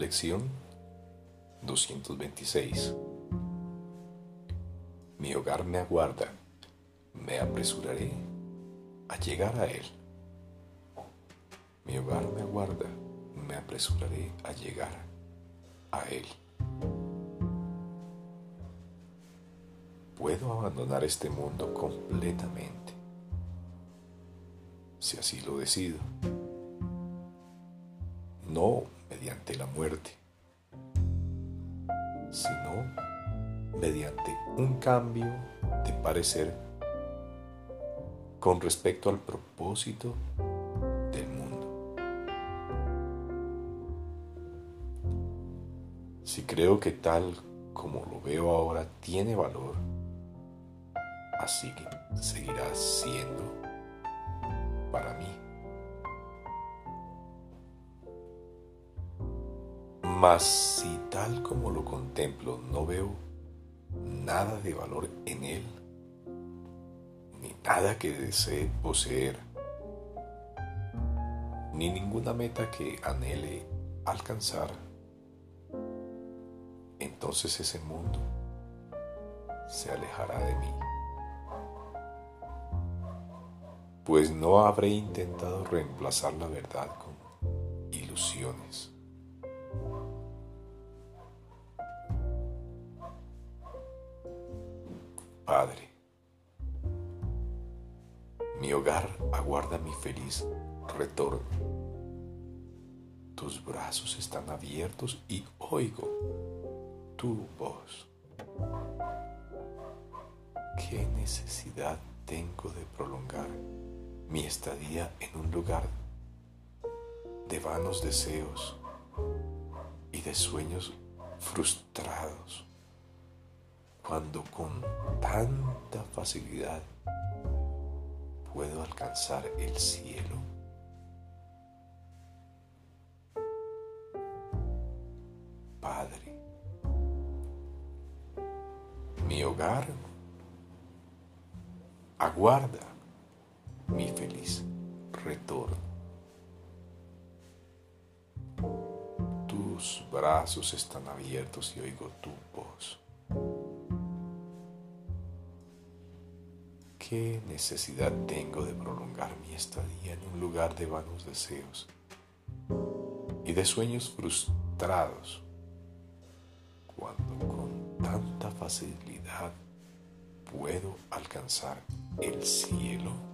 Lección 226. Mi hogar me aguarda, me apresuraré a llegar a él. Mi hogar me aguarda, me apresuraré a llegar a él. Puedo abandonar este mundo completamente, si así lo decido no mediante la muerte, sino mediante un cambio de parecer con respecto al propósito del mundo. Si creo que tal como lo veo ahora tiene valor, así que seguirá siendo Mas si tal como lo contemplo no veo nada de valor en él, ni nada que desee poseer, ni ninguna meta que anhele alcanzar, entonces ese mundo se alejará de mí. Pues no habré intentado reemplazar la verdad con ilusiones. Padre, mi hogar aguarda mi feliz retorno. Tus brazos están abiertos y oigo tu voz. ¿Qué necesidad tengo de prolongar mi estadía en un lugar de vanos deseos y de sueños frustrados? Cuando con tanta facilidad puedo alcanzar el cielo? Padre, mi hogar aguarda mi feliz retorno. Tus brazos están abiertos y oigo tu voz. ¿Qué necesidad tengo de prolongar mi estadía en un lugar de vanos deseos y de sueños frustrados cuando con tanta facilidad puedo alcanzar el cielo?